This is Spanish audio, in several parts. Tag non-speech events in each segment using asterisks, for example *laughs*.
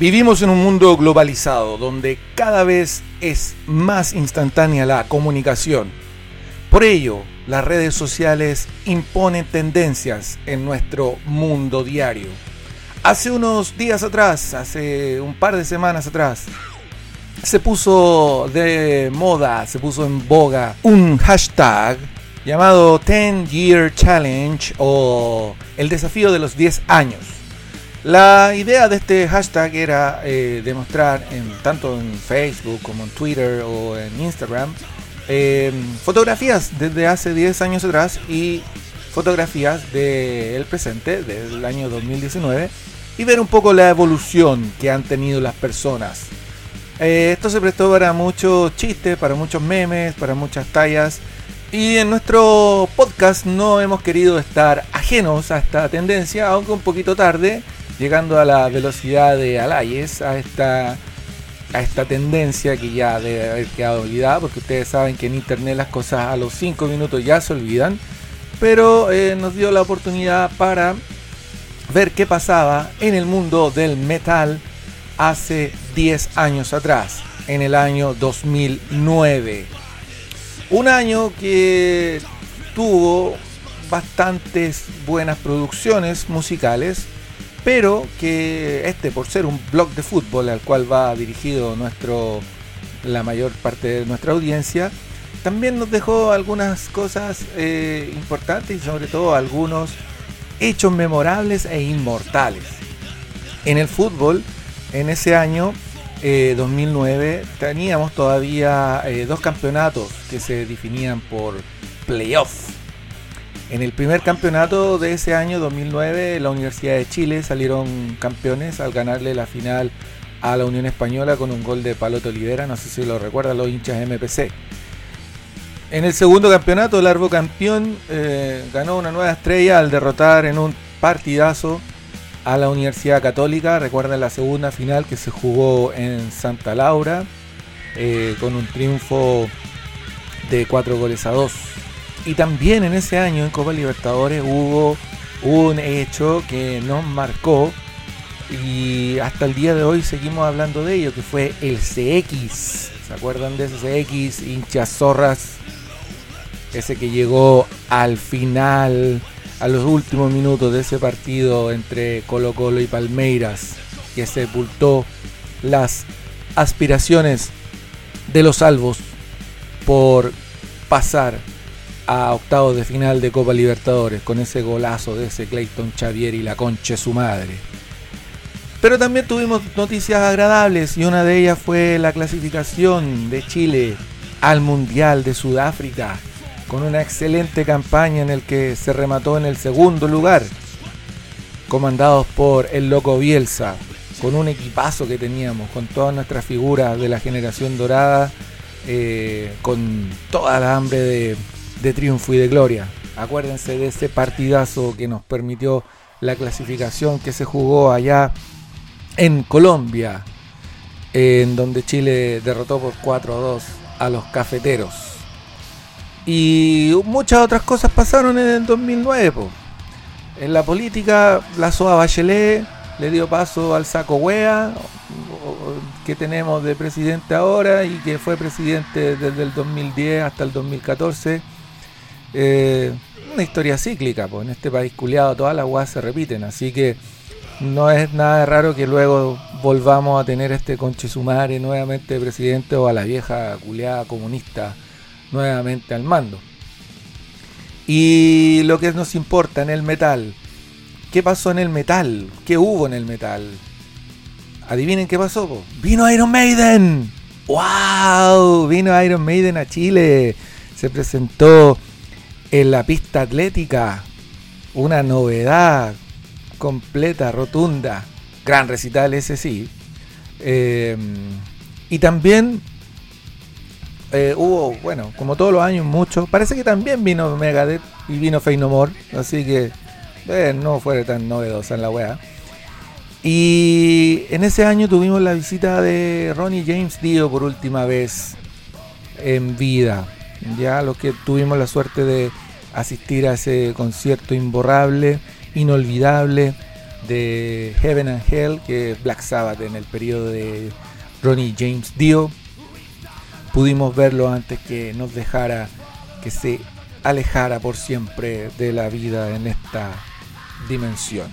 Vivimos en un mundo globalizado donde cada vez es más instantánea la comunicación. Por ello, las redes sociales imponen tendencias en nuestro mundo diario. Hace unos días atrás, hace un par de semanas atrás, se puso de moda, se puso en boga un hashtag llamado 10 Year Challenge o el desafío de los 10 años. La idea de este hashtag era eh, demostrar en, tanto en Facebook como en Twitter o en Instagram em, fotografías desde hace 10 años atrás y fotografías del presente, del año 2019, y ver un poco la evolución que han tenido las personas. Eh, esto se prestó para muchos chistes, para muchos memes, para muchas tallas. Y en nuestro podcast no hemos querido estar ajenos a esta tendencia, aunque un poquito tarde llegando a la velocidad de Alayes, a esta, a esta tendencia que ya debe haber quedado olvidada, porque ustedes saben que en internet las cosas a los 5 minutos ya se olvidan, pero eh, nos dio la oportunidad para ver qué pasaba en el mundo del metal hace 10 años atrás, en el año 2009. Un año que tuvo bastantes buenas producciones musicales, pero que este, por ser un blog de fútbol al cual va dirigido nuestro, la mayor parte de nuestra audiencia, también nos dejó algunas cosas eh, importantes y sobre todo algunos hechos memorables e inmortales. En el fútbol, en ese año 2009, eh, teníamos todavía eh, dos campeonatos que se definían por playoff en el primer campeonato de ese año 2009, la Universidad de Chile salieron campeones al ganarle la final a la Unión Española con un gol de Paloto Olivera, no sé si lo recuerdan los hinchas MPC. En el segundo campeonato, el Arbo campeón eh, ganó una nueva estrella al derrotar en un partidazo a la Universidad Católica. Recuerden la segunda final que se jugó en Santa Laura eh, con un triunfo de cuatro goles a dos. Y también en ese año en Copa Libertadores hubo un hecho que nos marcó y hasta el día de hoy seguimos hablando de ello, que fue el CX. ¿Se acuerdan de ese CX? Hinchas zorras. Ese que llegó al final, a los últimos minutos de ese partido entre Colo Colo y Palmeiras, que sepultó las aspiraciones de los salvos por pasar a octavos de final de Copa Libertadores con ese golazo de ese Clayton Xavier y la concha su madre. Pero también tuvimos noticias agradables y una de ellas fue la clasificación de Chile al Mundial de Sudáfrica con una excelente campaña en el que se remató en el segundo lugar, comandados por el loco Bielsa, con un equipazo que teníamos, con todas nuestras figuras de la generación dorada, eh, con toda la hambre de, de triunfo y de gloria. Acuérdense de ese partidazo que nos permitió la clasificación que se jugó allá en Colombia, en donde Chile derrotó por 4 a 2 a los cafeteros. Y muchas otras cosas pasaron en el 2009. En la política, la SOA Bachelet le dio paso al saco wea que tenemos de presidente ahora y que fue presidente desde el 2010 hasta el 2014 eh, una historia cíclica, pues en este país culiado todas las guas se repiten, así que no es nada raro que luego volvamos a tener este conchesumare nuevamente presidente o a la vieja culiada comunista nuevamente al mando. Y lo que nos importa en el metal, ¿qué pasó en el metal? ¿Qué hubo en el metal? Adivinen qué pasó, vino Iron Maiden. ¡Wow! Vino Iron Maiden a Chile. Se presentó en la pista atlética, una novedad completa, rotunda, gran recital ese sí. Em, y también eh, hubo, bueno, como todos los años, mucho. Parece que también vino Megadeth y vino Fey No así que eh, no fue tan novedosa en la wea. Y en ese año tuvimos la visita de Ronnie James Dio por última vez en vida ya los que tuvimos la suerte de asistir a ese concierto imborrable, inolvidable, de Heaven and Hell, que es Black Sabbath en el periodo de Ronnie James Dio. Pudimos verlo antes que nos dejara, que se alejara por siempre de la vida en esta dimensión.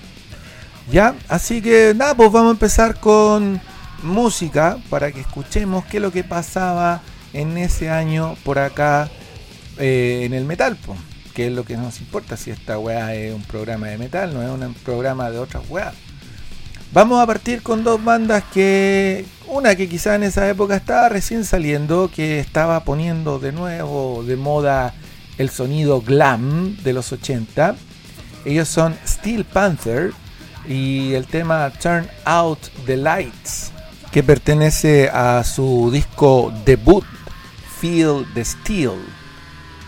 Ya, así que nada, pues vamos a empezar con música para que escuchemos qué es lo que pasaba en ese año por acá eh, en el metal, que es lo que nos importa si esta weá es un programa de metal, no es un programa de otras weas. Vamos a partir con dos bandas que, una que quizá en esa época estaba recién saliendo, que estaba poniendo de nuevo de moda el sonido glam de los 80. Ellos son Steel Panther y el tema Turn Out the Lights, que pertenece a su disco debut Feel the Steel.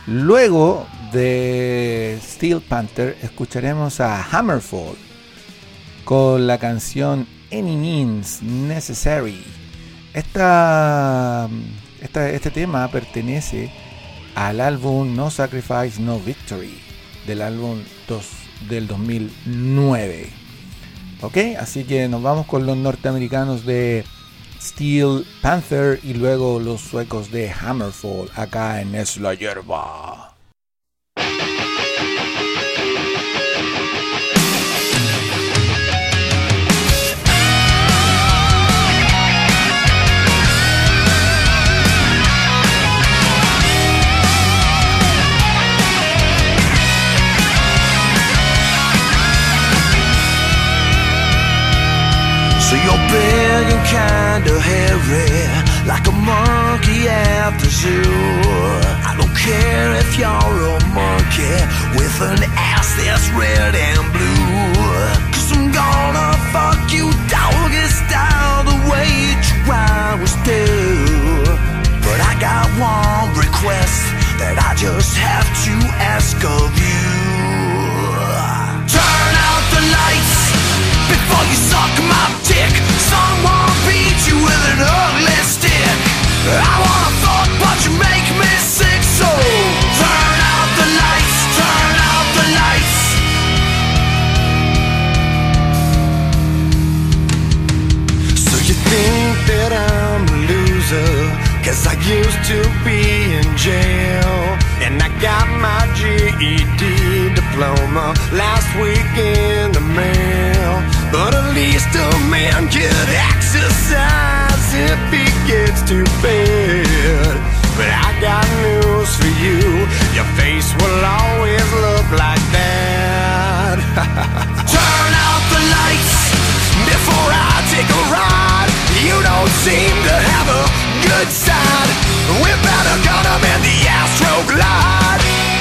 Luego de Steel Panther escucharemos a Hammerfall con la canción Any Means Necessary. Esta, este tema pertenece al álbum No Sacrifice, No Victory del álbum 2 del 2009. Ok, así que nos vamos con los norteamericanos de Steel Panther y luego los suecos de Hammerfall acá en Es la Hierba. So you're big and kinda hairy, like a monkey at the zoo. I don't care if you're a monkey with an ass that's red and blue. Cause I'm gonna fuck you doggy style the way you always do. But I got one request that I just have to ask of you. Used to be in jail. And I got my GED diploma last week in the mail. But at least a man can exercise if he gets too bad. But I got news for you. Your face will always look like that. *laughs* Turn out the lights before I take a ride. You don't seem to have a good side. We're better gonna man the astroglide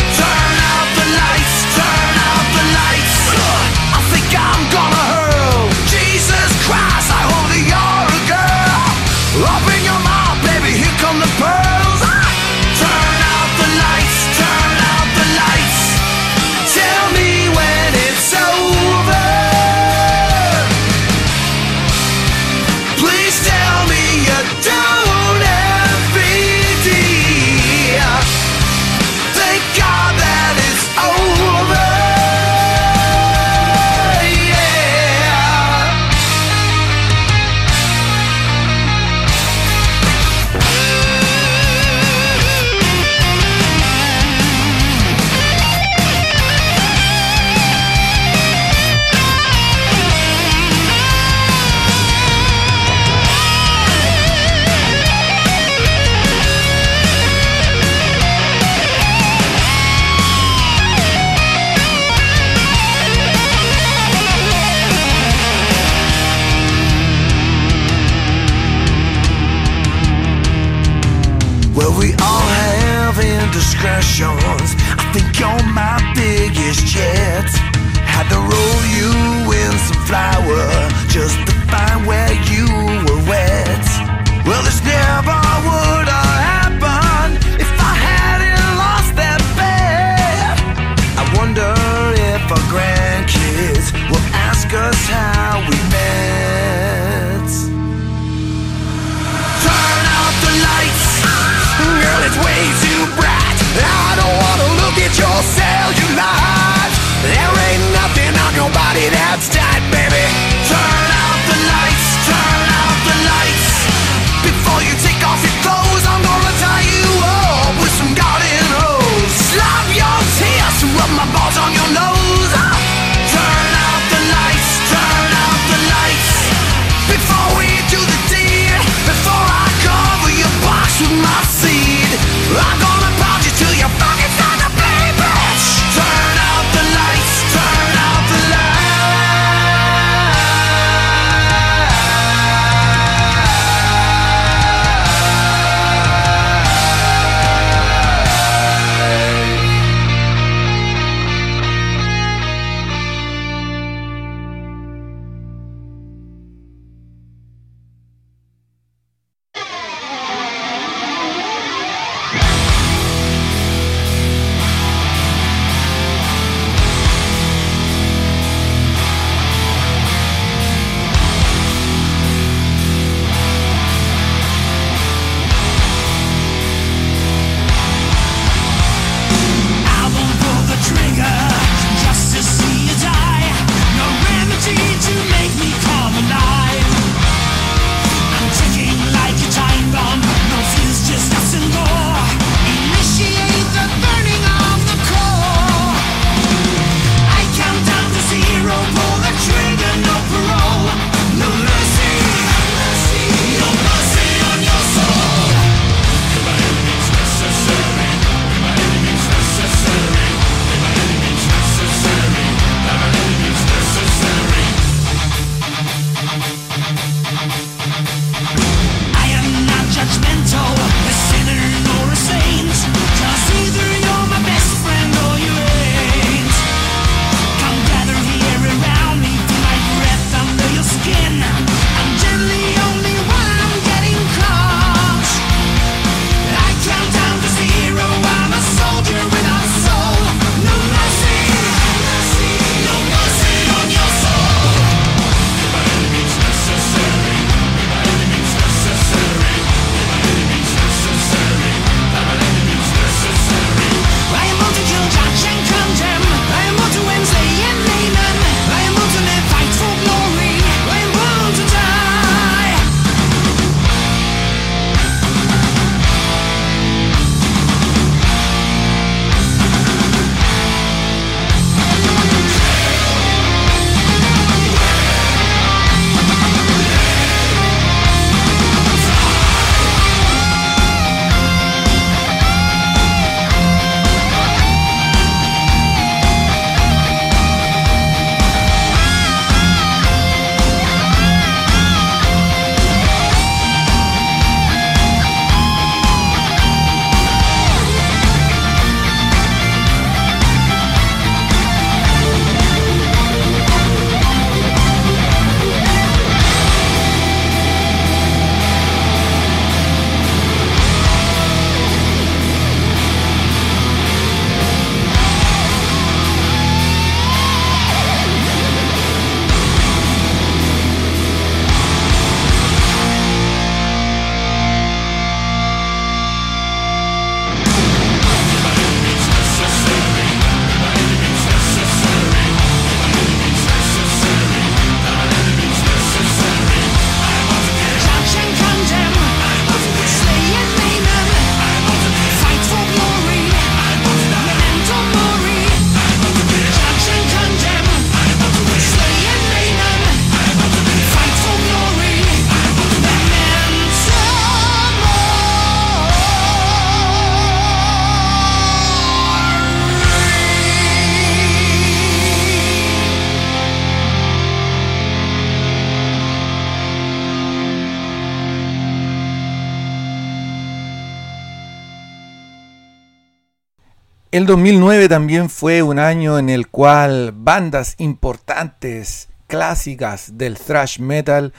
El 2009 también fue un año en el cual bandas importantes, clásicas del thrash metal,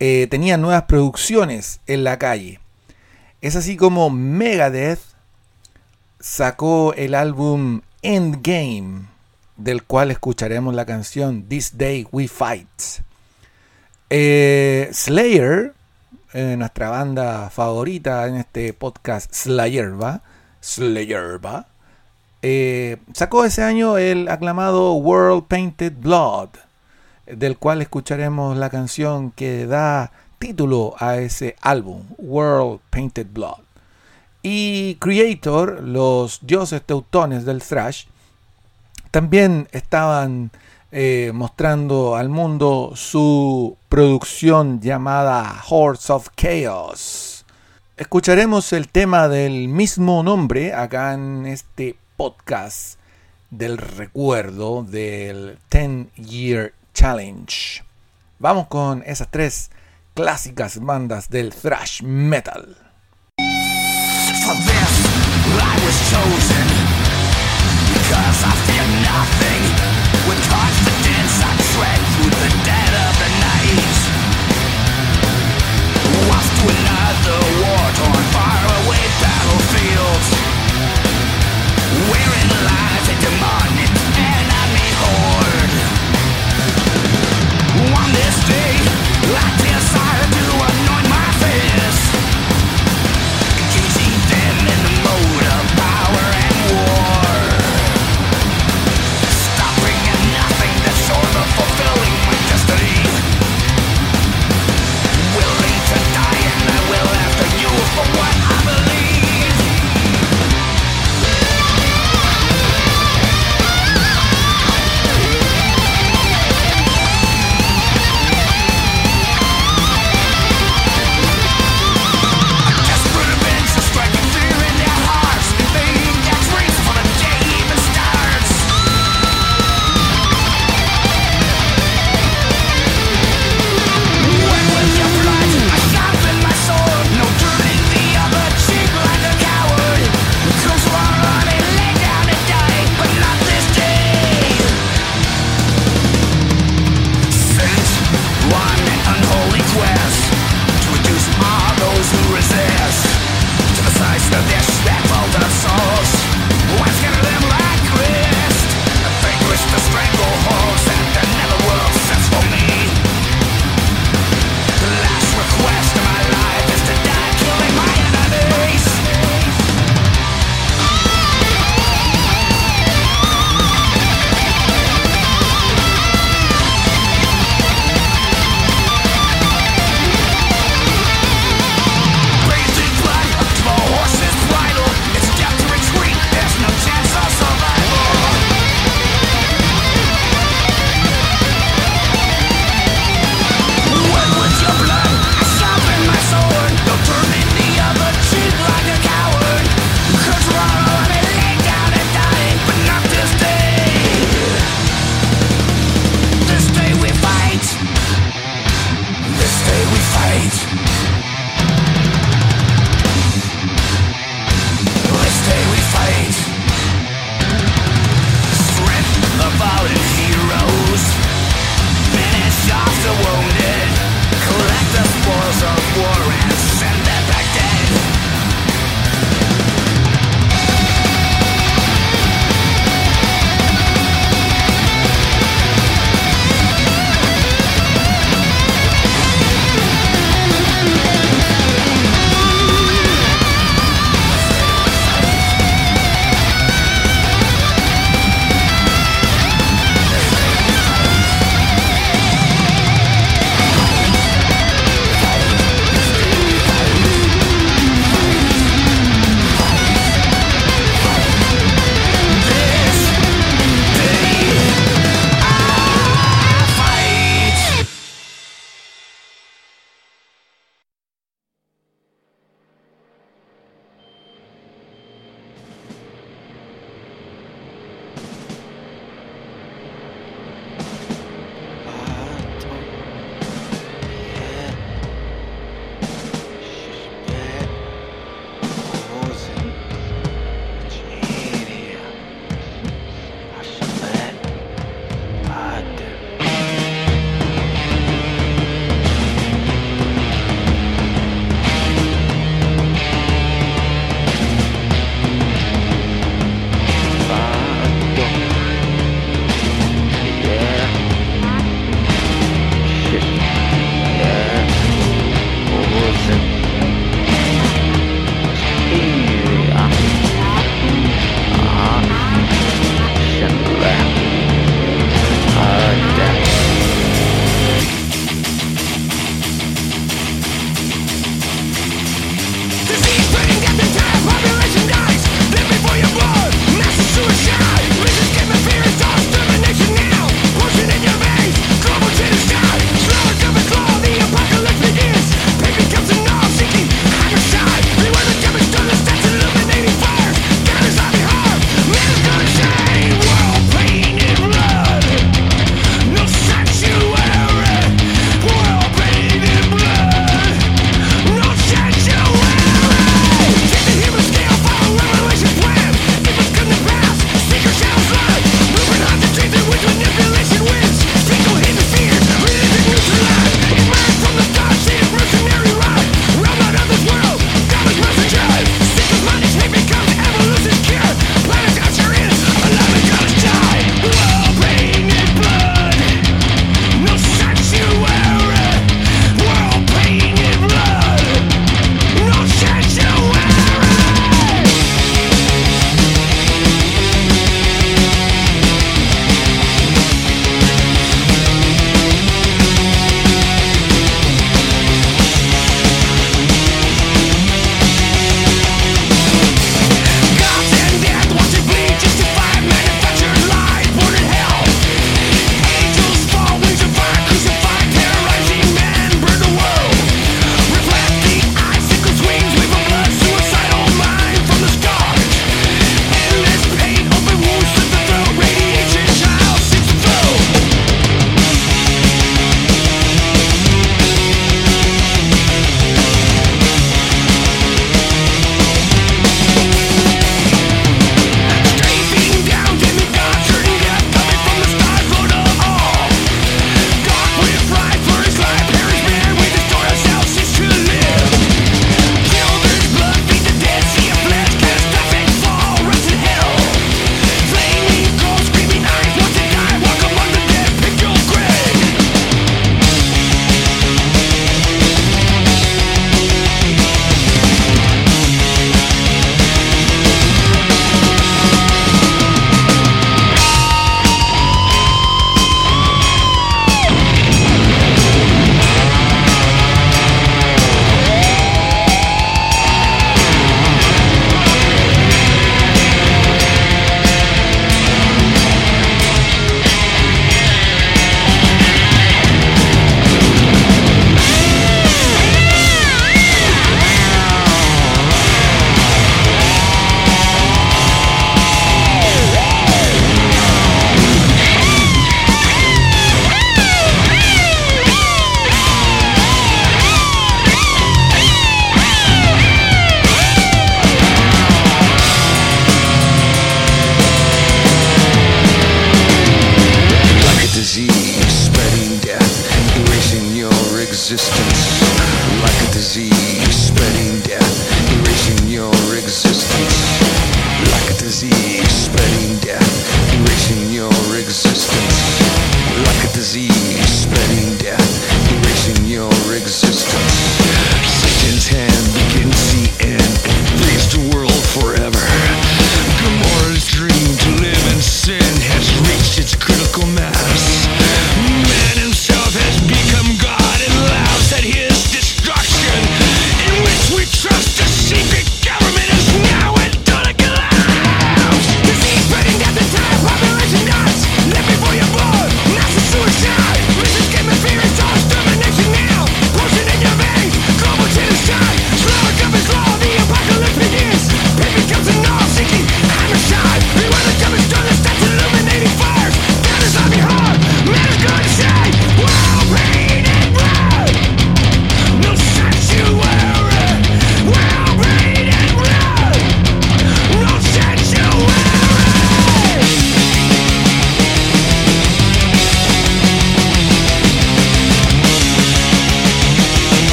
eh, tenían nuevas producciones en la calle. Es así como Megadeth sacó el álbum Endgame, del cual escucharemos la canción This Day We Fight. Eh, Slayer, eh, nuestra banda favorita en este podcast, Slayer, ¿va? Eh, sacó ese año el aclamado World Painted Blood, del cual escucharemos la canción que da título a ese álbum, World Painted Blood. Y Creator, los dioses teutones del thrash, también estaban eh, mostrando al mundo su producción llamada Hordes of Chaos. Escucharemos el tema del mismo nombre acá en este podcast del recuerdo del 10 Year Challenge. Vamos con esas tres clásicas bandas del thrash metal. For this, I was chosen because I fear nothing. With confidence, I tread through the dead of the night. Off to another lies a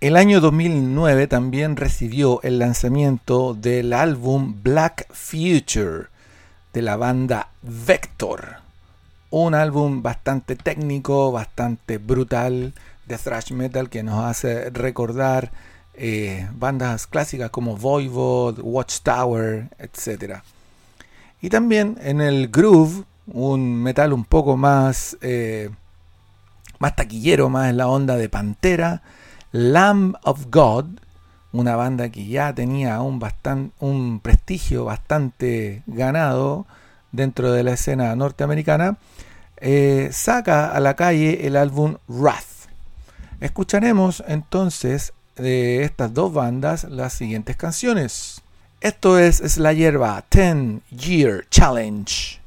El año 2009 también recibió el lanzamiento del álbum Black Future de la banda Vector. Un álbum bastante técnico, bastante brutal de thrash metal que nos hace recordar eh, bandas clásicas como Voivod, Watchtower, etc. Y también en el groove, un metal un poco más, eh, más taquillero, más en la onda de Pantera Lamb of God, una banda que ya tenía un, un prestigio bastante ganado dentro de la escena norteamericana, eh, saca a la calle el álbum Wrath. Escucharemos entonces de estas dos bandas las siguientes canciones. Esto es La Hierba 10 Year Challenge.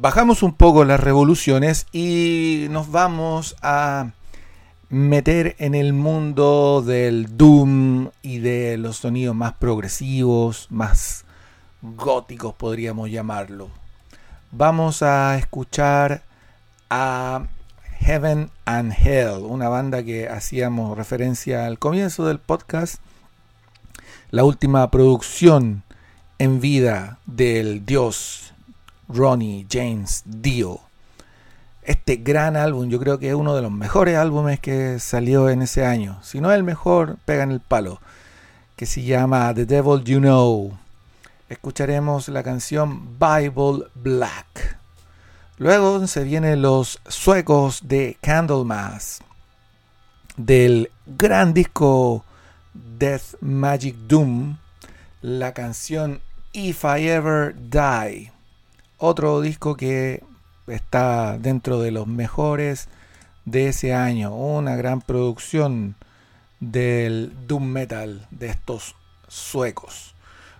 Bajamos un poco las revoluciones y nos vamos a meter en el mundo del doom y de los sonidos más progresivos, más góticos podríamos llamarlo. Vamos a escuchar a Heaven and Hell, una banda que hacíamos referencia al comienzo del podcast, la última producción en vida del dios Ronnie James Dio. Este gran álbum, yo creo que es uno de los mejores álbumes que salió en ese año. Si no el mejor, pega en el palo. Que se llama The Devil You Know. Escucharemos la canción Bible Black. Luego se vienen los suecos de Candlemas. Del gran disco Death Magic Doom. La canción If I Ever Die. Otro disco que está dentro de los mejores de ese año. Una gran producción del Doom Metal de estos suecos.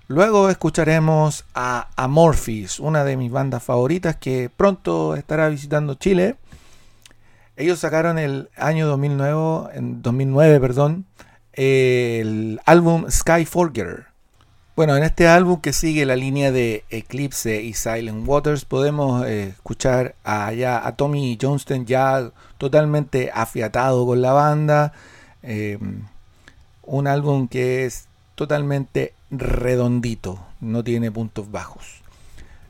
Luego escucharemos a Amorphis, una de mis bandas favoritas que pronto estará visitando Chile. Ellos sacaron el año 2009, en 2009 perdón, el álbum Skyforger bueno, en este álbum que sigue la línea de Eclipse y Silent Waters podemos eh, escuchar allá a Tommy Johnston ya totalmente afiatado con la banda. Em, un álbum que es totalmente redondito, no tiene puntos bajos.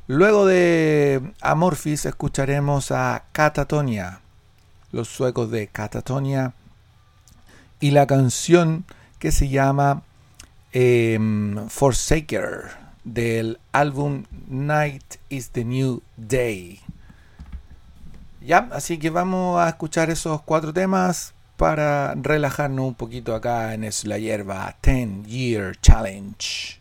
Luego de Amorphis escucharemos a Catatonia, los suecos de Catatonia, y la canción que se llama Em, Forsaker del álbum Night is the New Day. Ya, así que vamos a escuchar esos cuatro temas para relajarnos un poquito acá en la Hierba 10 Year Challenge.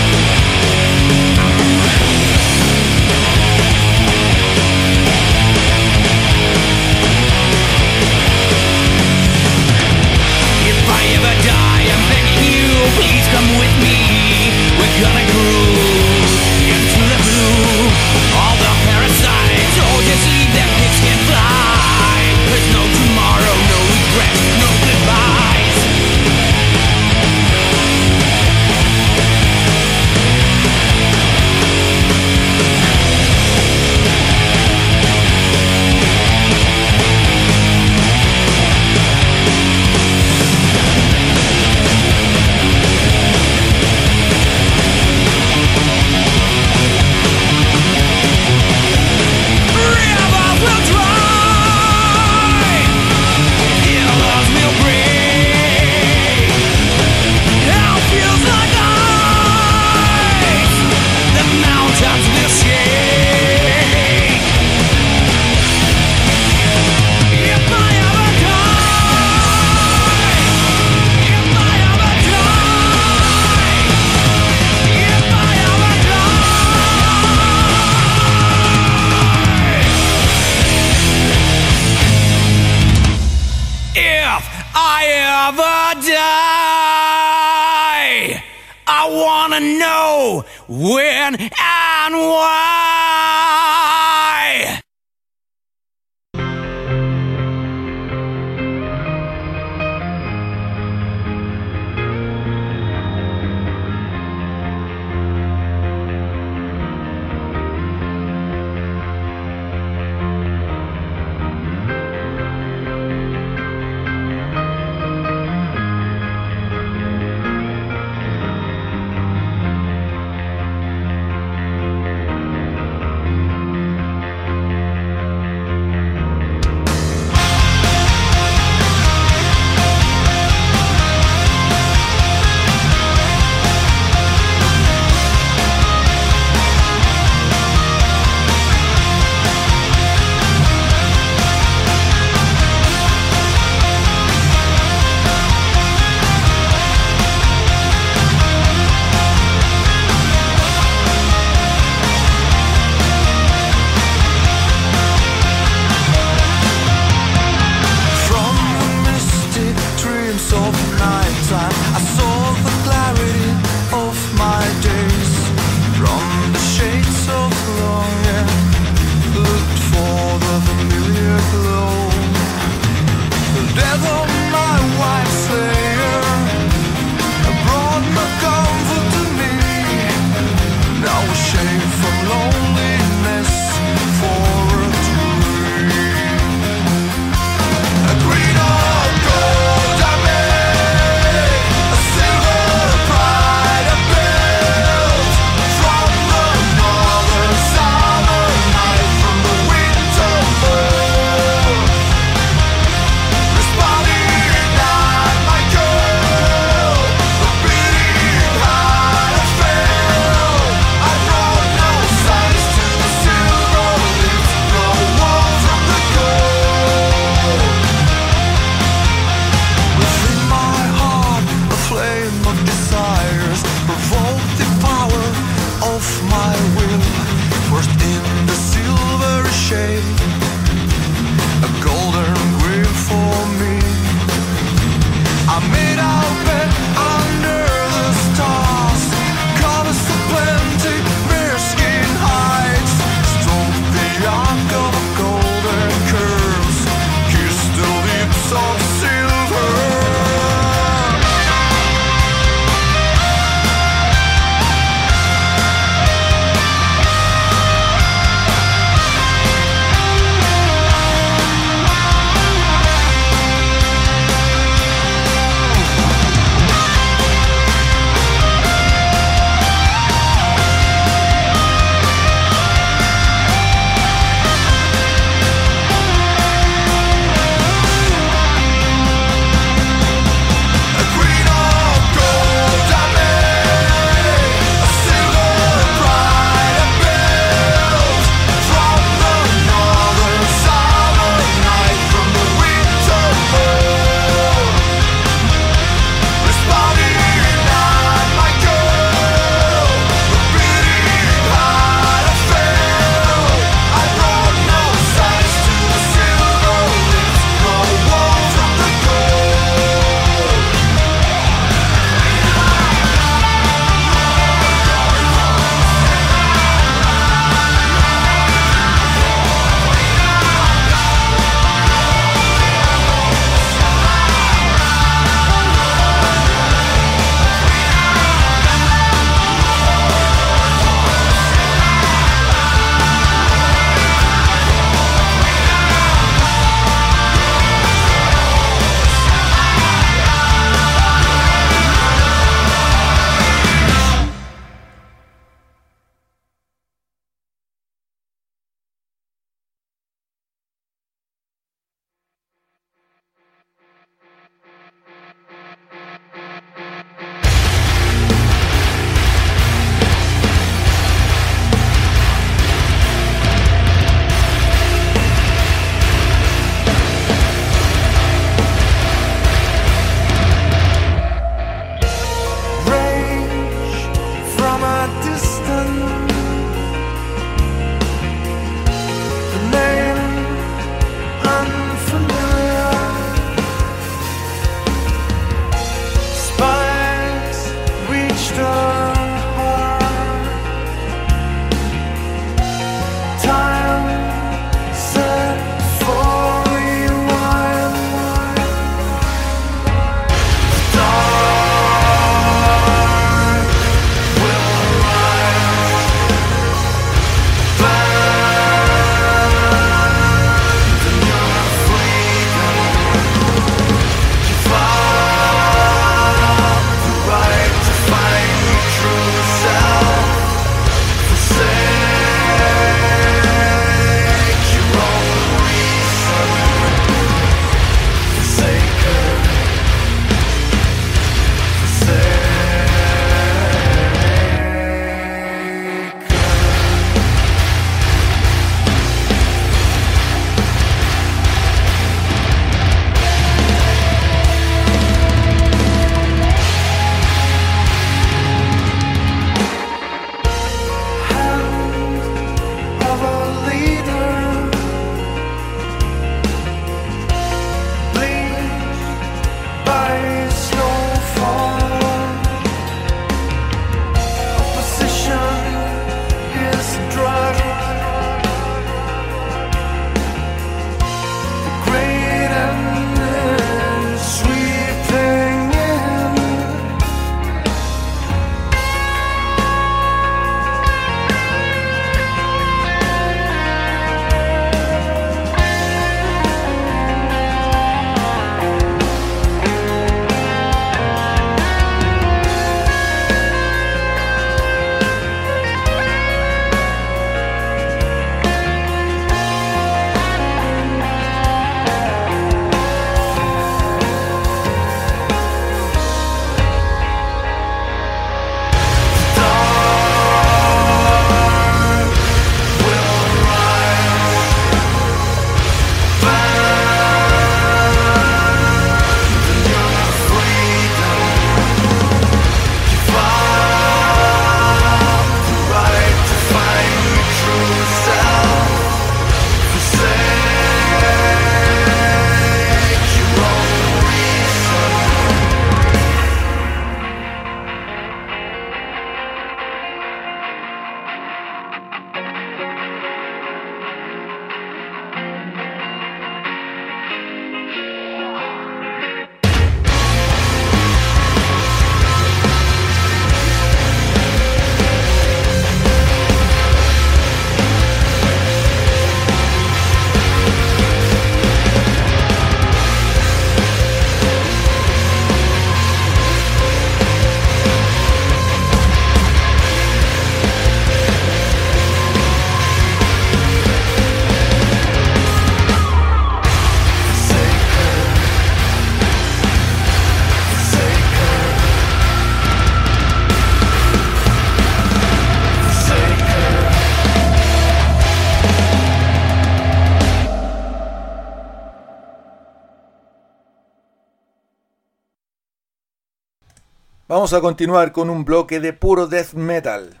Vamos a continuar con un bloque de puro death metal.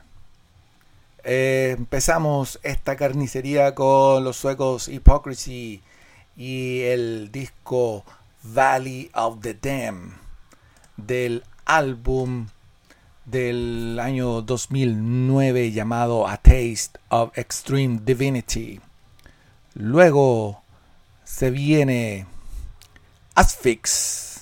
Eh, empezamos esta carnicería con los suecos Hypocrisy y el disco Valley of the Dam del álbum del año 2009 llamado A Taste of Extreme Divinity. Luego se viene Asphyx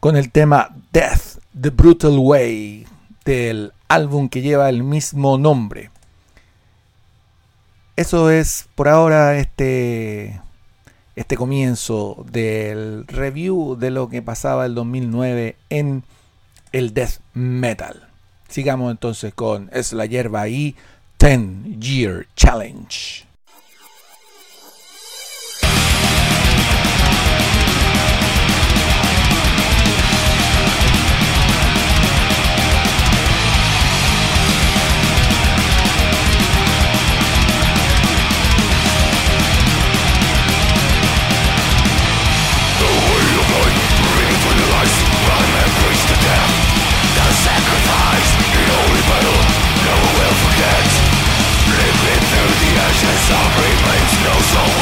con el tema Death, The Brutal Way del álbum que lleva el mismo nombre. Eso es por ahora este este comienzo del review de lo que pasaba el 2009 en el death metal. Sigamos entonces con Es la hierba y 10 Year Challenge. no soul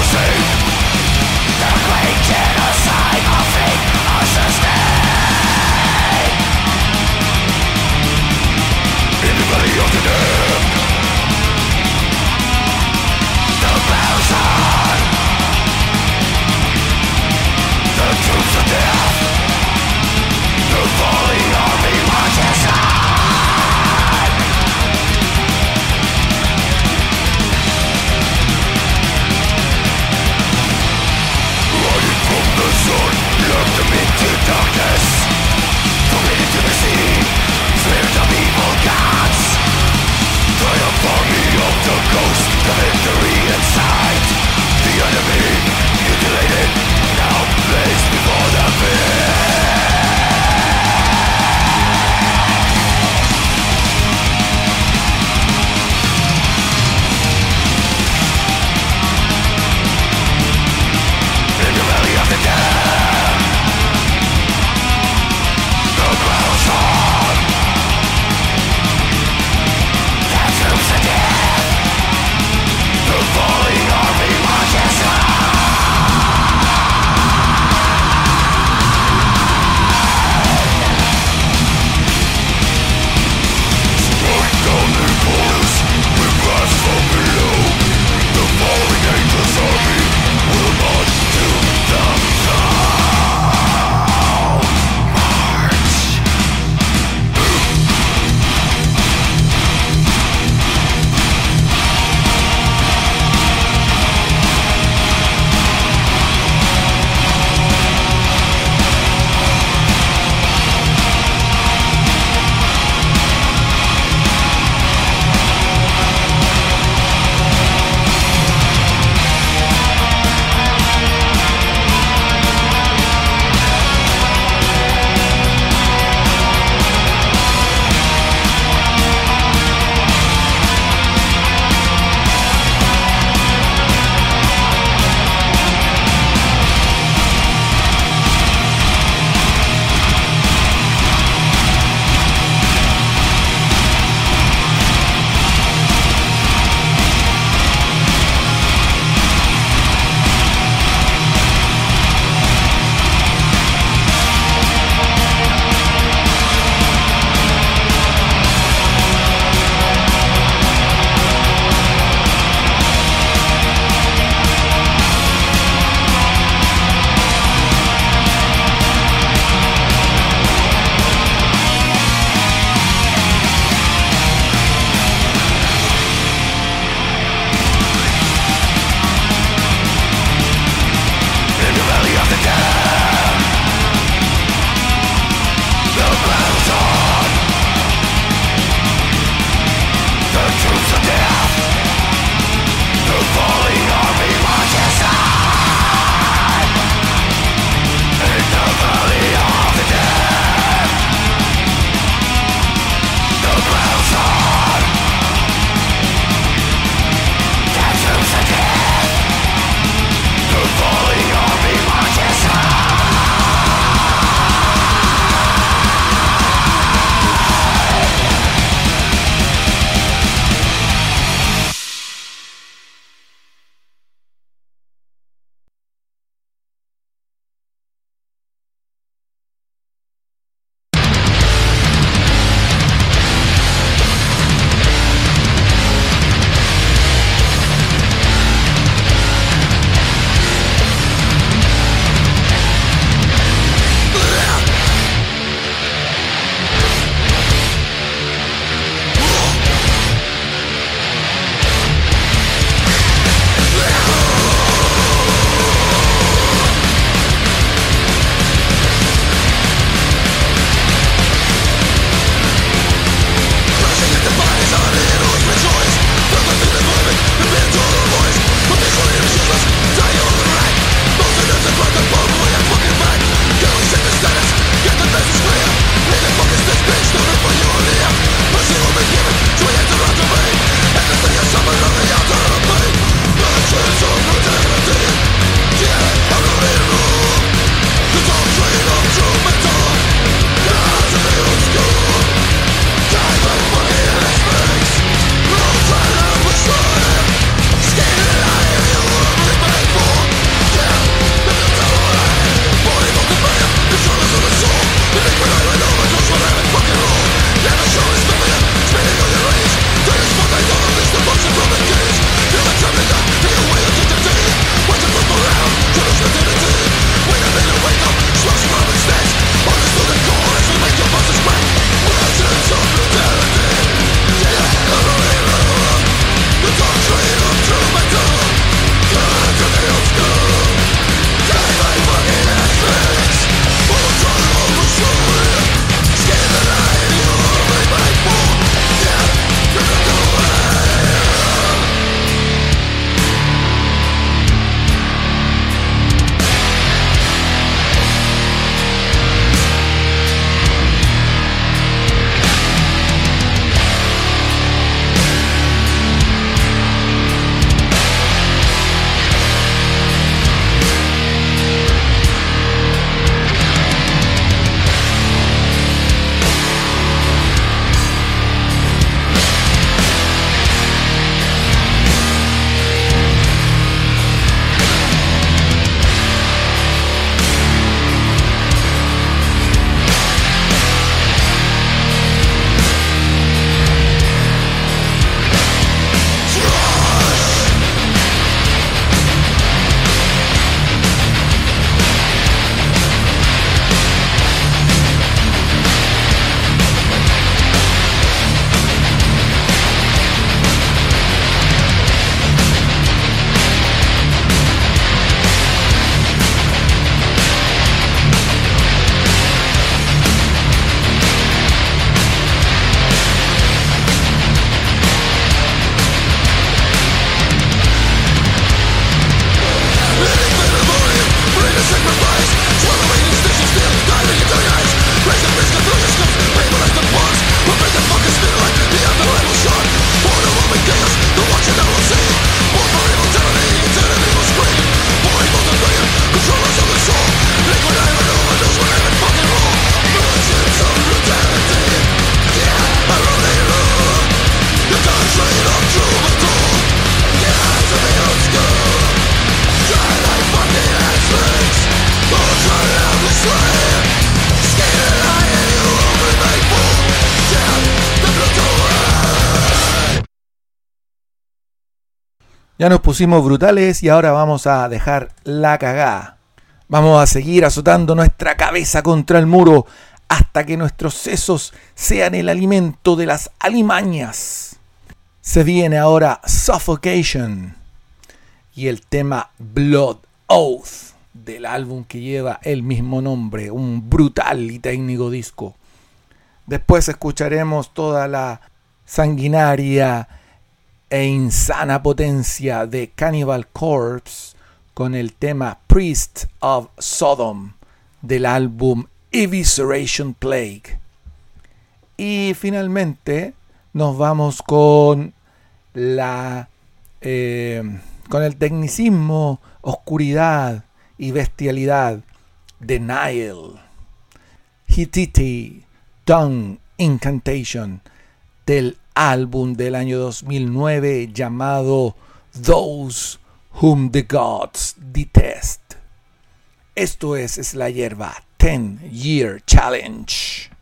brutales y ahora vamos a dejar la cagada. Vamos a seguir azotando nuestra cabeza contra el muro hasta que nuestros sesos sean el alimento de las alimañas. Se viene ahora Suffocation y el tema Blood Oath del álbum que lleva el mismo nombre, un brutal y técnico disco. Después escucharemos toda la sanguinaria e insana potencia de Cannibal Corpse con el tema Priest of Sodom del álbum Evisceration Plague. Y finalmente nos vamos con la eh, con el tecnicismo, oscuridad y bestialidad de Nile. Hittite Tongue Incantation del álbum del año 2009 llamado Those Whom the Gods Detest. Esto es, es la hierba 10 Year Challenge.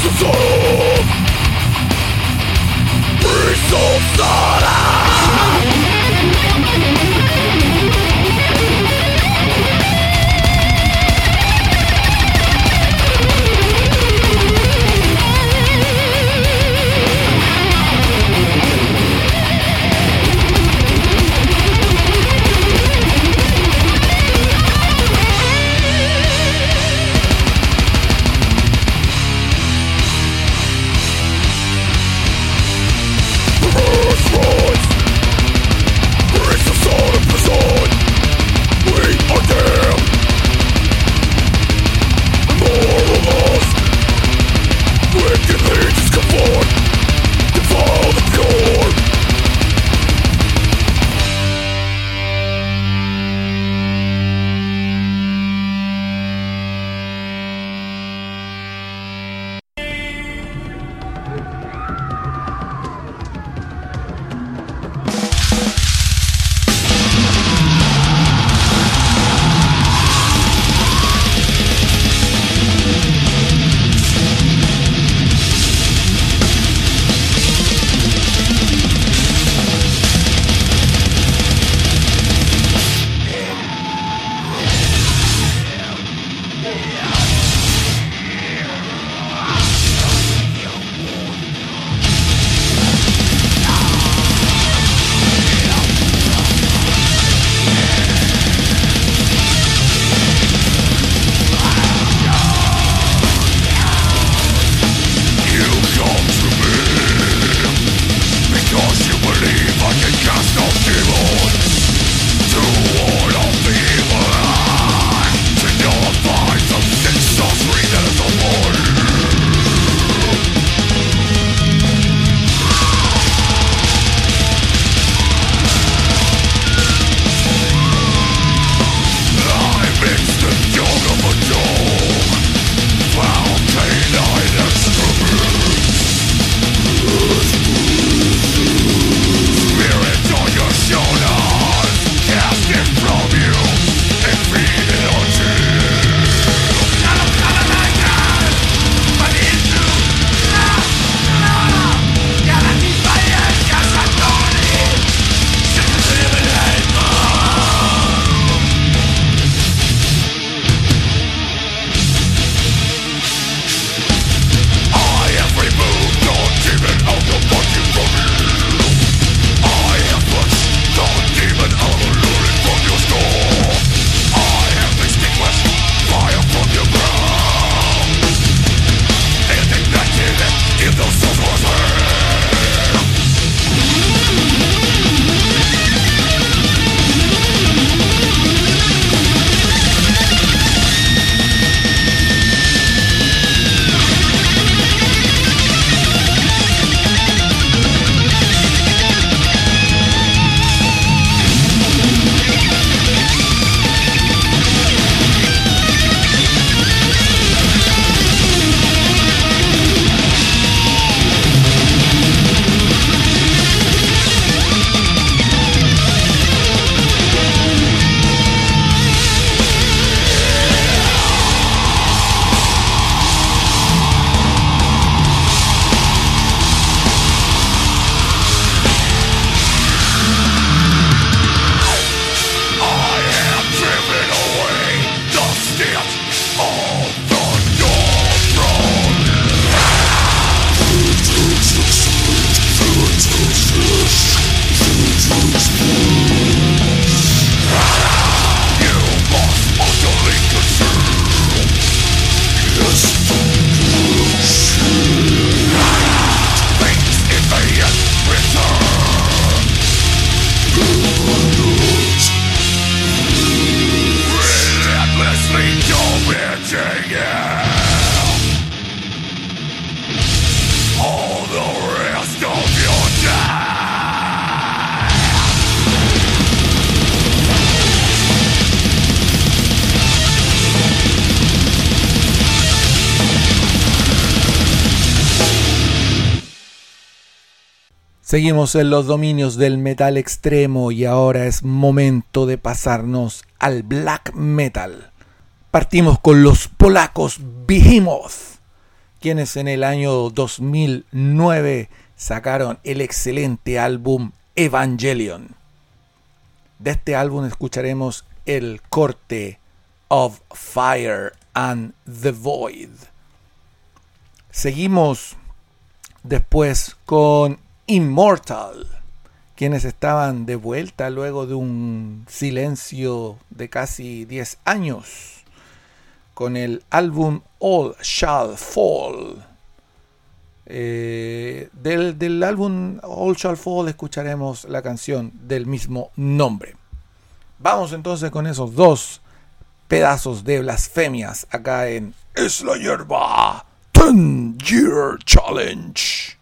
Priests of Sodom! Priests of Seguimos en los dominios del metal extremo y ahora es momento de pasarnos al black metal. Partimos con los polacos Behemoth, quienes en el año 2009 sacaron el excelente álbum Evangelion. De este álbum escucharemos el corte of Fire and the Void. Seguimos después con Immortal, quienes estaban de vuelta luego de un silencio de casi 10 años, con el álbum All Shall Fall. Eh, del, del álbum All Shall Fall escucharemos la canción del mismo nombre. Vamos entonces con esos dos pedazos de blasfemias acá en Es la hierba 10 Year Challenge.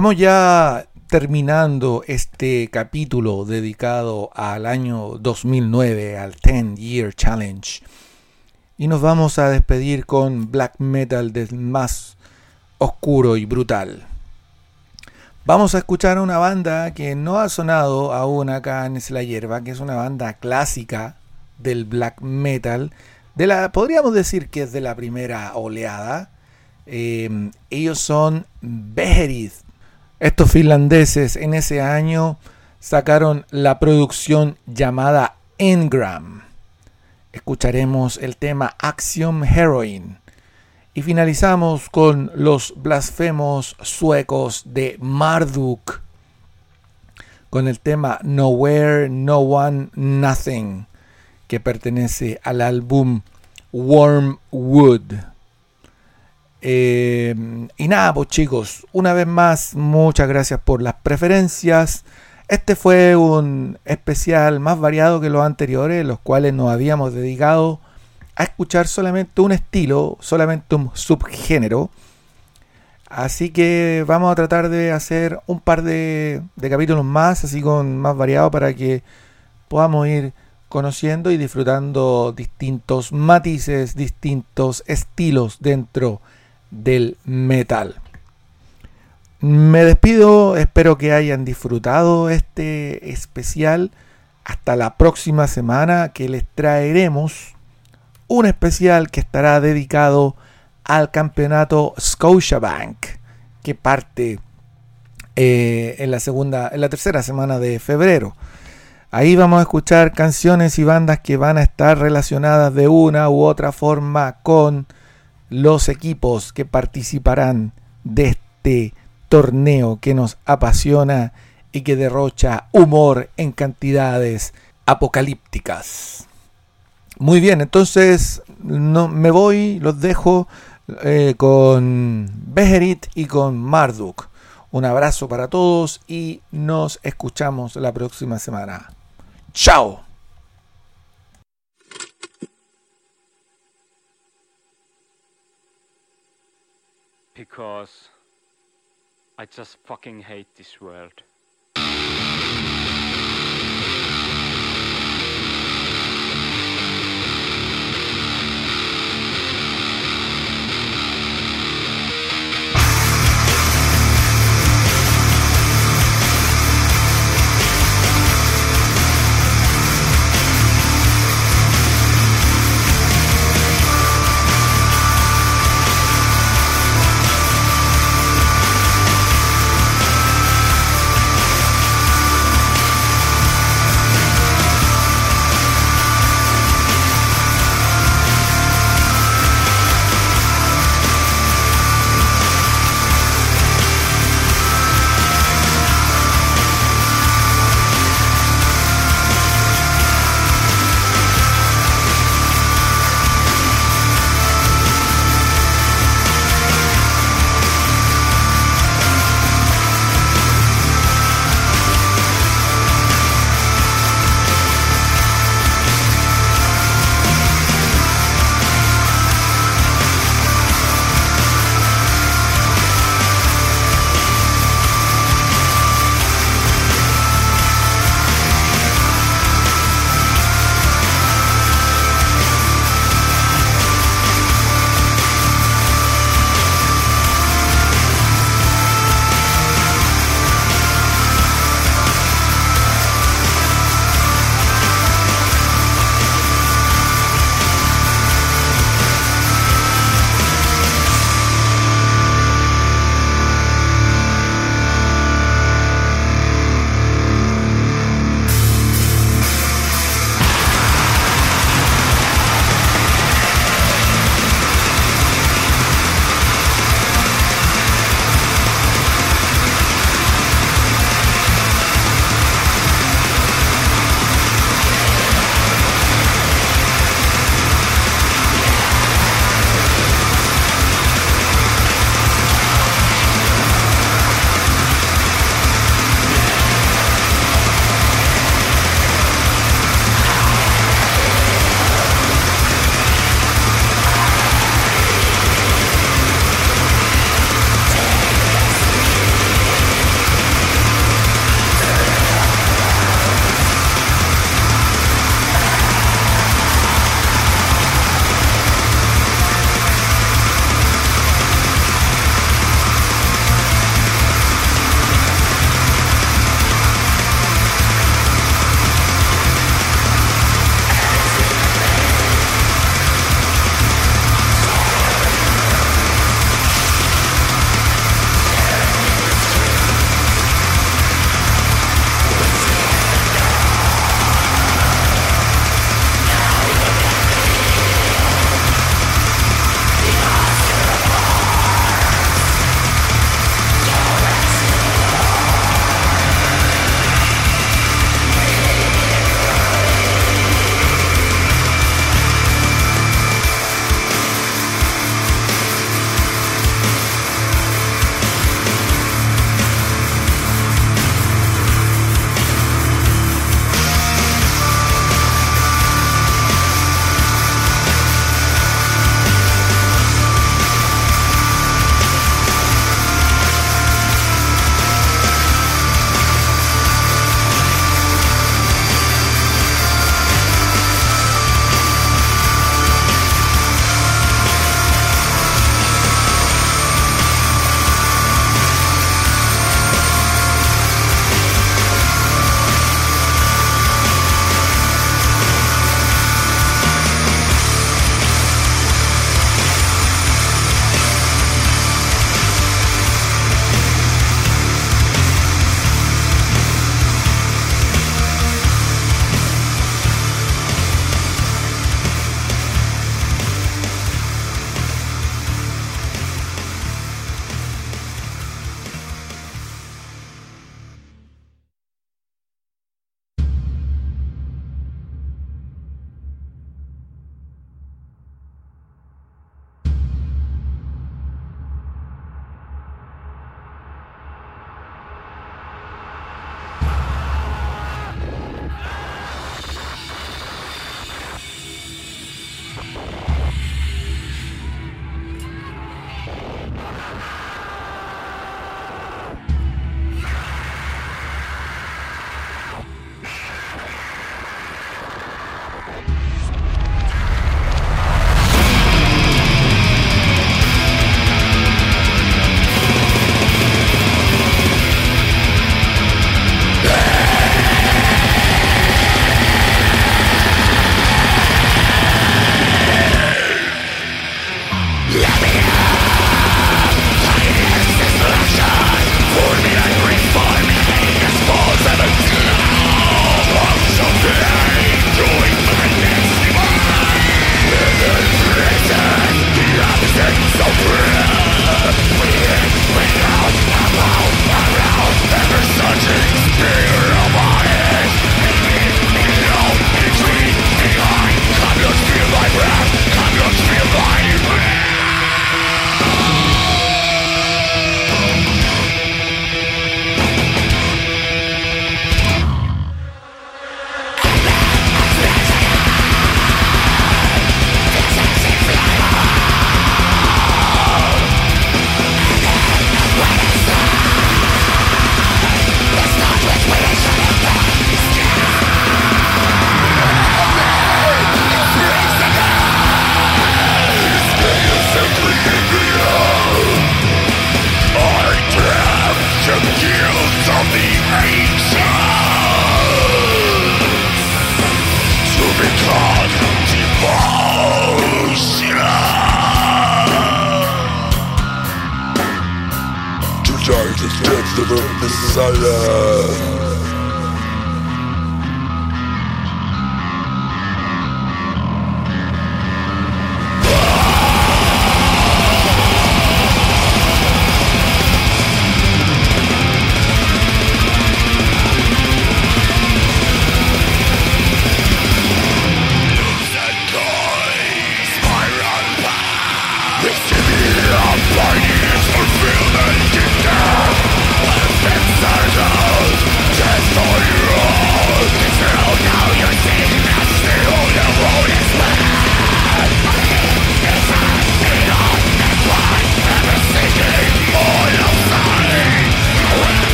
Vamos ya terminando este capítulo dedicado al año 2009, al 10 Year Challenge. Y nos vamos a despedir con black metal del más oscuro y brutal. Vamos a escuchar a una banda que no ha sonado aún acá en la Hierba, que es una banda clásica del black metal. De la, podríamos decir que es de la primera oleada. Eh, ellos son Beherit. Estos finlandeses en ese año sacaron la producción llamada Engram. Escucharemos el tema Axiom Heroine. Y finalizamos con los blasfemos suecos de Marduk. Con el tema Nowhere, No One, Nothing. Que pertenece al álbum Wormwood. Eh, y nada, pues chicos, una vez más, muchas gracias por las preferencias. Este fue un especial más variado que los anteriores, los cuales nos habíamos dedicado a escuchar solamente un estilo, solamente un subgénero. Así que vamos a tratar de hacer un par de, de capítulos más, así con más variado, para que podamos ir conociendo y disfrutando distintos matices, distintos estilos dentro del metal. Me despido, espero que hayan disfrutado este especial. Hasta la próxima semana que les traeremos un especial que estará dedicado al campeonato Scotiabank que parte eh, en la segunda, en la tercera semana de febrero. Ahí vamos a escuchar canciones y bandas que van a estar relacionadas de una u otra forma con los equipos que participarán de este torneo que nos apasiona y que derrocha humor en cantidades apocalípticas. Muy bien, entonces no, me voy, los dejo eh, con Beherit y con Marduk. Un abrazo para todos y nos escuchamos la próxima semana. ¡Chao! Because I just fucking hate this world.